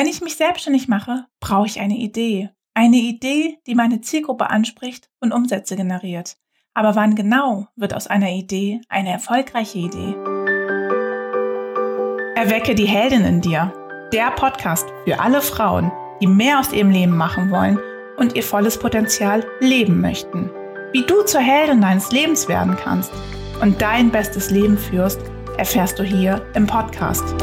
Wenn ich mich selbstständig mache, brauche ich eine Idee. Eine Idee, die meine Zielgruppe anspricht und Umsätze generiert. Aber wann genau wird aus einer Idee eine erfolgreiche Idee? Erwecke die Heldin in dir. Der Podcast für alle Frauen, die mehr aus ihrem Leben machen wollen und ihr volles Potenzial leben möchten. Wie du zur Heldin deines Lebens werden kannst und dein bestes Leben führst, erfährst du hier im Podcast.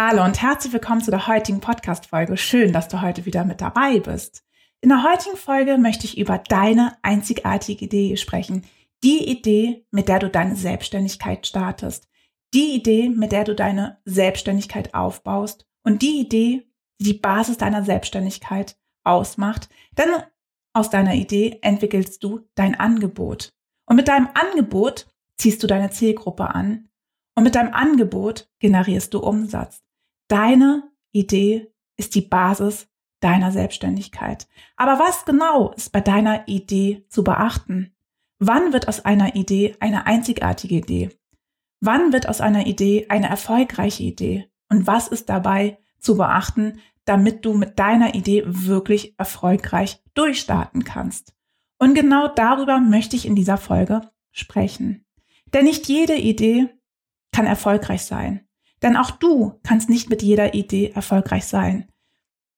Hallo und herzlich willkommen zu der heutigen Podcast-Folge. Schön, dass du heute wieder mit dabei bist. In der heutigen Folge möchte ich über deine einzigartige Idee sprechen. Die Idee, mit der du deine Selbstständigkeit startest. Die Idee, mit der du deine Selbstständigkeit aufbaust. Und die Idee, die die Basis deiner Selbstständigkeit ausmacht. Denn aus deiner Idee entwickelst du dein Angebot. Und mit deinem Angebot ziehst du deine Zielgruppe an. Und mit deinem Angebot generierst du Umsatz. Deine Idee ist die Basis deiner Selbstständigkeit. Aber was genau ist bei deiner Idee zu beachten? Wann wird aus einer Idee eine einzigartige Idee? Wann wird aus einer Idee eine erfolgreiche Idee? Und was ist dabei zu beachten, damit du mit deiner Idee wirklich erfolgreich durchstarten kannst? Und genau darüber möchte ich in dieser Folge sprechen. Denn nicht jede Idee kann erfolgreich sein. Denn auch du kannst nicht mit jeder Idee erfolgreich sein.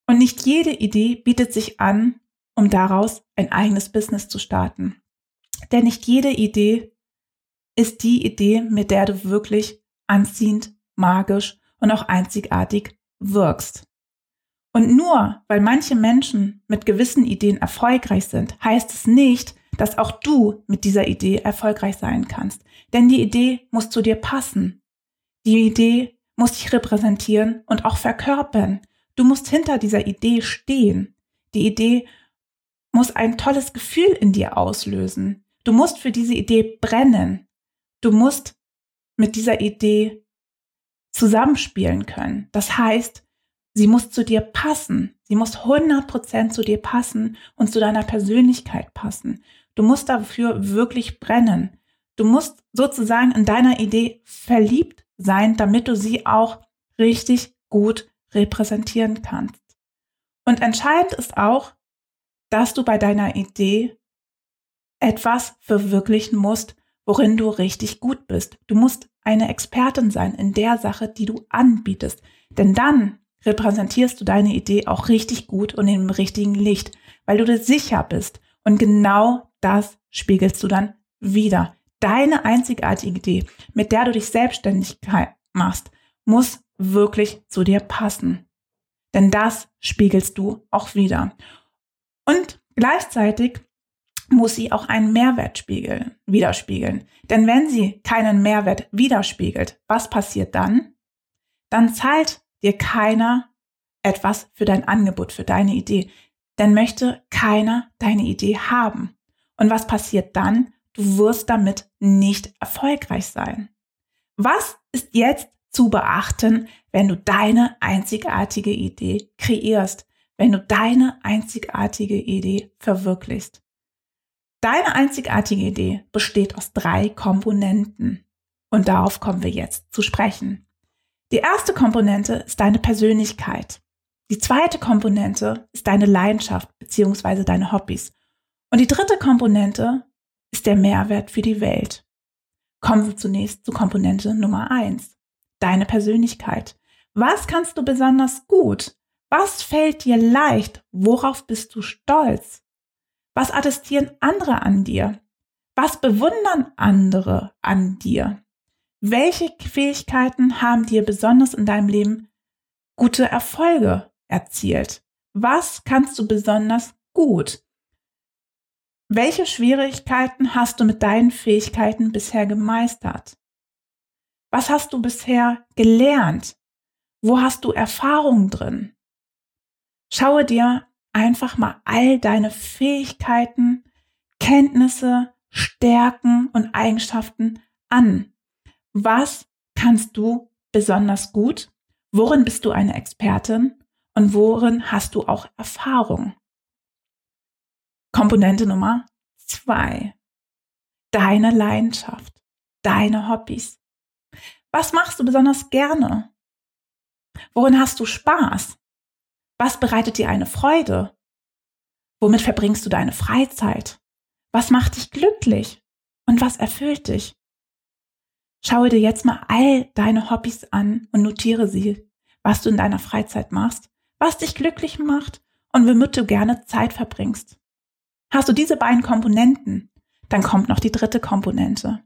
Und nicht jede Idee bietet sich an, um daraus ein eigenes Business zu starten. Denn nicht jede Idee ist die Idee, mit der du wirklich anziehend, magisch und auch einzigartig wirkst. Und nur weil manche Menschen mit gewissen Ideen erfolgreich sind, heißt es nicht, dass auch du mit dieser Idee erfolgreich sein kannst. Denn die Idee muss zu dir passen. Die Idee muss dich repräsentieren und auch verkörpern. Du musst hinter dieser Idee stehen. Die Idee muss ein tolles Gefühl in dir auslösen. Du musst für diese Idee brennen. Du musst mit dieser Idee zusammenspielen können. Das heißt, sie muss zu dir passen. Sie muss 100% zu dir passen und zu deiner Persönlichkeit passen. Du musst dafür wirklich brennen. Du musst sozusagen in deiner Idee verliebt sein, damit du sie auch richtig gut repräsentieren kannst. Und entscheidend ist auch, dass du bei deiner Idee etwas verwirklichen musst, worin du richtig gut bist. Du musst eine Expertin sein in der Sache, die du anbietest. Denn dann repräsentierst du deine Idee auch richtig gut und im richtigen Licht, weil du dir sicher bist. Und genau das spiegelst du dann wieder. Deine einzigartige Idee, mit der du dich selbstständig machst, muss wirklich zu dir passen. Denn das spiegelst du auch wieder. Und gleichzeitig muss sie auch einen Mehrwert spiegeln, widerspiegeln. Denn wenn sie keinen Mehrwert widerspiegelt, was passiert dann? Dann zahlt dir keiner etwas für dein Angebot, für deine Idee. Denn möchte keiner deine Idee haben. Und was passiert dann? Du wirst damit nicht erfolgreich sein. Was ist jetzt zu beachten, wenn du deine einzigartige Idee kreierst, wenn du deine einzigartige Idee verwirklichst? Deine einzigartige Idee besteht aus drei Komponenten. Und darauf kommen wir jetzt zu sprechen. Die erste Komponente ist deine Persönlichkeit. Die zweite Komponente ist deine Leidenschaft bzw. deine Hobbys. Und die dritte Komponente ist der Mehrwert für die Welt. Kommen wir zunächst zu Komponente Nummer eins: Deine Persönlichkeit. Was kannst du besonders gut? Was fällt dir leicht? Worauf bist du stolz? Was attestieren andere an dir? Was bewundern andere an dir? Welche Fähigkeiten haben dir besonders in deinem Leben gute Erfolge erzielt? Was kannst du besonders gut? Welche Schwierigkeiten hast du mit deinen Fähigkeiten bisher gemeistert? Was hast du bisher gelernt? Wo hast du Erfahrungen drin? Schaue dir einfach mal all deine Fähigkeiten, Kenntnisse, Stärken und Eigenschaften an. Was kannst du besonders gut? Worin bist du eine Expertin? Und worin hast du auch Erfahrung? Komponente Nummer zwei. Deine Leidenschaft, deine Hobbys. Was machst du besonders gerne? Worin hast du Spaß? Was bereitet dir eine Freude? Womit verbringst du deine Freizeit? Was macht dich glücklich? Und was erfüllt dich? Schaue dir jetzt mal all deine Hobbys an und notiere sie, was du in deiner Freizeit machst, was dich glücklich macht und womit du gerne Zeit verbringst. Hast du diese beiden Komponenten, dann kommt noch die dritte Komponente,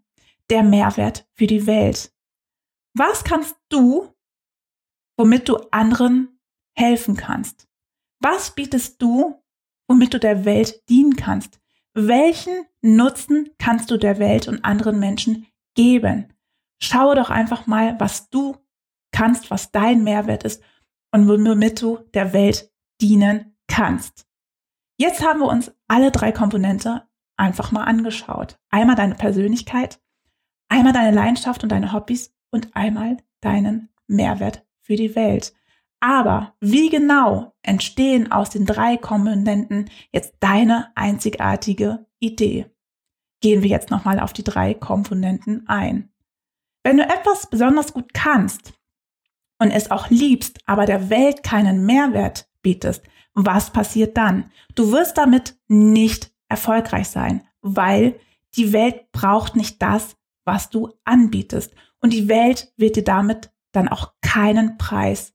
der Mehrwert für die Welt. Was kannst du, womit du anderen helfen kannst? Was bietest du, womit du der Welt dienen kannst? Welchen Nutzen kannst du der Welt und anderen Menschen geben? Schaue doch einfach mal, was du kannst, was dein Mehrwert ist und womit du der Welt dienen kannst. Jetzt haben wir uns alle drei Komponente einfach mal angeschaut. Einmal deine Persönlichkeit, einmal deine Leidenschaft und deine Hobbys und einmal deinen Mehrwert für die Welt. Aber wie genau entstehen aus den drei Komponenten jetzt deine einzigartige Idee? Gehen wir jetzt nochmal auf die drei Komponenten ein. Wenn du etwas besonders gut kannst und es auch liebst, aber der Welt keinen Mehrwert bietest, was passiert dann? Du wirst damit nicht erfolgreich sein, weil die Welt braucht nicht das, was du anbietest. Und die Welt wird dir damit dann auch keinen Preis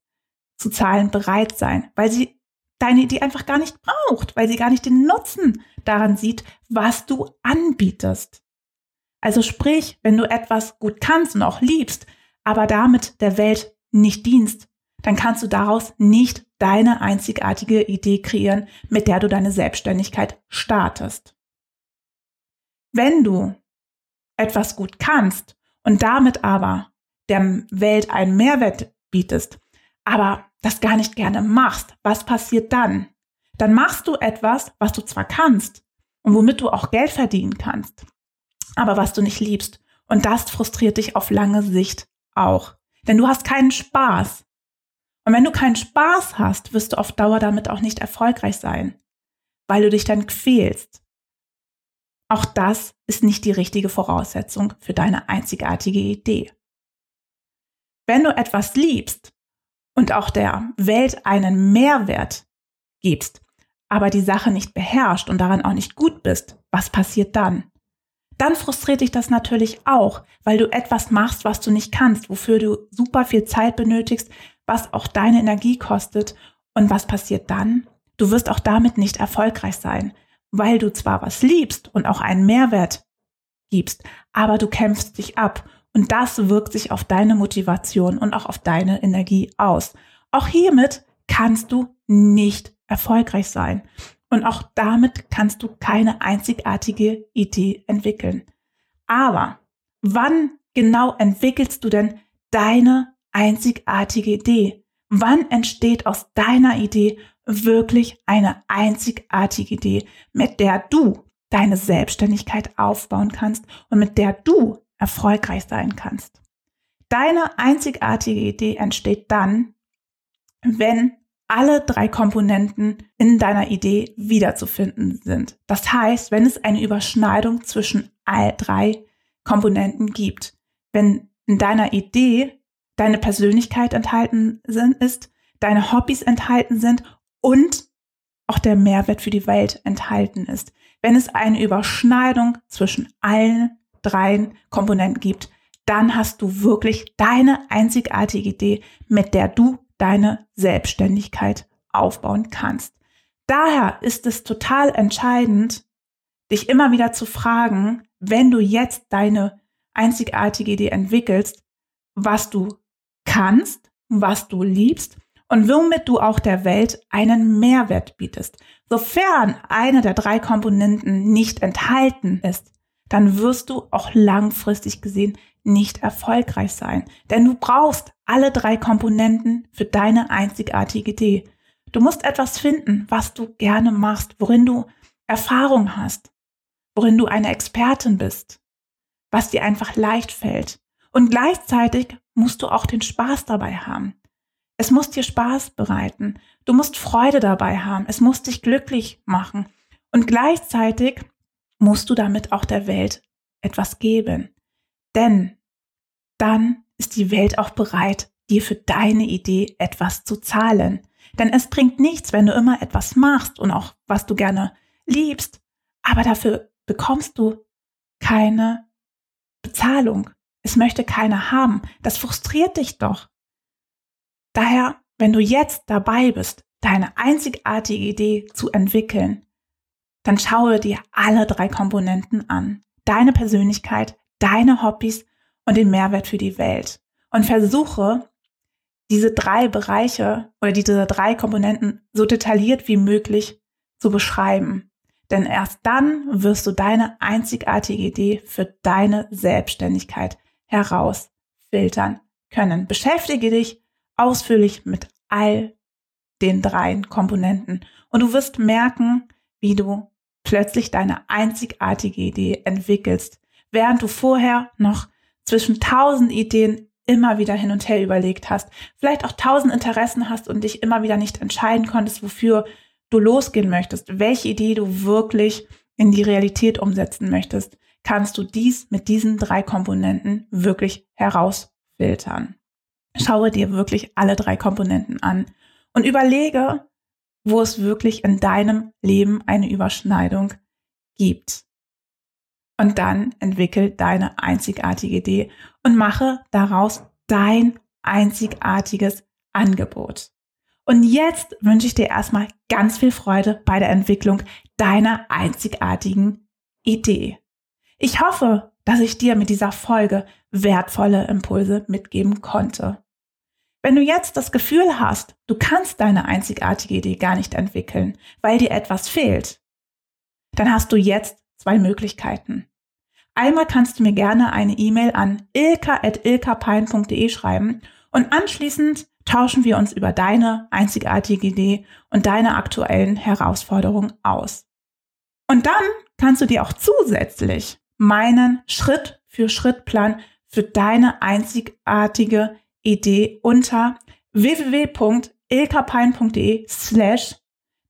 zu zahlen bereit sein, weil sie deine Idee einfach gar nicht braucht, weil sie gar nicht den Nutzen daran sieht, was du anbietest. Also sprich, wenn du etwas gut kannst und auch liebst, aber damit der Welt nicht dienst, dann kannst du daraus nicht deine einzigartige Idee kreieren, mit der du deine Selbstständigkeit startest. Wenn du etwas gut kannst und damit aber der Welt einen Mehrwert bietest, aber das gar nicht gerne machst, was passiert dann? Dann machst du etwas, was du zwar kannst und womit du auch Geld verdienen kannst, aber was du nicht liebst. Und das frustriert dich auf lange Sicht auch. Denn du hast keinen Spaß. Und wenn du keinen Spaß hast, wirst du auf Dauer damit auch nicht erfolgreich sein, weil du dich dann quälst. Auch das ist nicht die richtige Voraussetzung für deine einzigartige Idee. Wenn du etwas liebst und auch der Welt einen Mehrwert gibst, aber die Sache nicht beherrscht und daran auch nicht gut bist, was passiert dann? Dann frustriert dich das natürlich auch, weil du etwas machst, was du nicht kannst, wofür du super viel Zeit benötigst, was auch deine Energie kostet. Und was passiert dann? Du wirst auch damit nicht erfolgreich sein, weil du zwar was liebst und auch einen Mehrwert gibst, aber du kämpfst dich ab und das wirkt sich auf deine Motivation und auch auf deine Energie aus. Auch hiermit kannst du nicht erfolgreich sein. Und auch damit kannst du keine einzigartige Idee entwickeln. Aber wann genau entwickelst du denn deine einzigartige Idee? Wann entsteht aus deiner Idee wirklich eine einzigartige Idee, mit der du deine Selbstständigkeit aufbauen kannst und mit der du erfolgreich sein kannst? Deine einzigartige Idee entsteht dann, wenn alle drei Komponenten in deiner Idee wiederzufinden sind. Das heißt, wenn es eine Überschneidung zwischen all drei Komponenten gibt, wenn in deiner Idee deine Persönlichkeit enthalten sind, ist, deine Hobbys enthalten sind und auch der Mehrwert für die Welt enthalten ist. Wenn es eine Überschneidung zwischen allen drei Komponenten gibt, dann hast du wirklich deine einzigartige Idee, mit der du deine Selbstständigkeit aufbauen kannst. Daher ist es total entscheidend, dich immer wieder zu fragen, wenn du jetzt deine einzigartige Idee entwickelst, was du kannst, was du liebst und womit du auch der Welt einen Mehrwert bietest. Sofern eine der drei Komponenten nicht enthalten ist, dann wirst du auch langfristig gesehen nicht erfolgreich sein. Denn du brauchst alle drei Komponenten für deine einzigartige Idee. Du musst etwas finden, was du gerne machst, worin du Erfahrung hast, worin du eine Expertin bist, was dir einfach leicht fällt. Und gleichzeitig musst du auch den Spaß dabei haben. Es muss dir Spaß bereiten. Du musst Freude dabei haben. Es muss dich glücklich machen. Und gleichzeitig musst du damit auch der Welt etwas geben. Denn dann ist die Welt auch bereit, dir für deine Idee etwas zu zahlen. Denn es bringt nichts, wenn du immer etwas machst und auch was du gerne liebst, aber dafür bekommst du keine Bezahlung. Es möchte keiner haben. Das frustriert dich doch. Daher, wenn du jetzt dabei bist, deine einzigartige Idee zu entwickeln, dann schaue dir alle drei Komponenten an. Deine Persönlichkeit, deine Hobbys und den Mehrwert für die Welt. Und versuche, diese drei Bereiche oder diese drei Komponenten so detailliert wie möglich zu beschreiben. Denn erst dann wirst du deine einzigartige Idee für deine Selbstständigkeit herausfiltern können. Beschäftige dich ausführlich mit all den drei Komponenten und du wirst merken, wie du plötzlich deine einzigartige Idee entwickelst, während du vorher noch zwischen tausend Ideen immer wieder hin und her überlegt hast, vielleicht auch tausend Interessen hast und dich immer wieder nicht entscheiden konntest, wofür du losgehen möchtest, welche Idee du wirklich in die Realität umsetzen möchtest, kannst du dies mit diesen drei Komponenten wirklich herausfiltern. Schaue dir wirklich alle drei Komponenten an und überlege, wo es wirklich in deinem Leben eine Überschneidung gibt. Und dann entwickel deine einzigartige Idee und mache daraus dein einzigartiges Angebot. Und jetzt wünsche ich dir erstmal ganz viel Freude bei der Entwicklung deiner einzigartigen Idee. Ich hoffe, dass ich dir mit dieser Folge wertvolle Impulse mitgeben konnte. Wenn du jetzt das Gefühl hast, du kannst deine einzigartige Idee gar nicht entwickeln, weil dir etwas fehlt, dann hast du jetzt zwei Möglichkeiten. Einmal kannst du mir gerne eine E-Mail an ilka.ilkapein.de schreiben und anschließend tauschen wir uns über deine einzigartige Idee und deine aktuellen Herausforderungen aus. Und dann kannst du dir auch zusätzlich meinen Schritt für Schritt Plan für deine einzigartige Idee unter www.ilkapein.de slash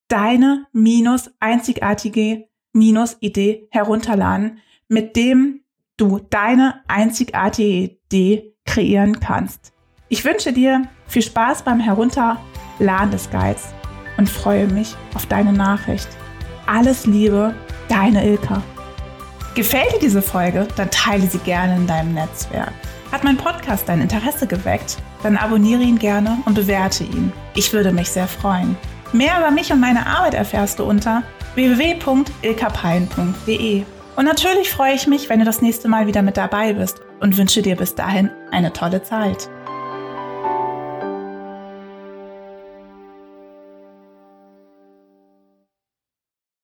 deine minus einzigartige minus Idee herunterladen, mit dem du deine einzigartige Idee kreieren kannst. Ich wünsche dir viel Spaß beim Herunterladen des Guides und freue mich auf deine Nachricht. Alles Liebe, deine Ilka. Gefällt dir diese Folge? Dann teile sie gerne in deinem Netzwerk. Hat mein Podcast dein Interesse geweckt? Dann abonniere ihn gerne und bewerte ihn. Ich würde mich sehr freuen. Mehr über mich und meine Arbeit erfährst du unter www.ilkapein.de. Und natürlich freue ich mich, wenn du das nächste Mal wieder mit dabei bist und wünsche dir bis dahin eine tolle Zeit.